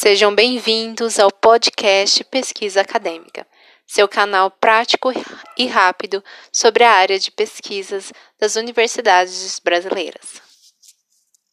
Sejam bem-vindos ao podcast Pesquisa Acadêmica, seu canal prático e rápido sobre a área de pesquisas das universidades brasileiras.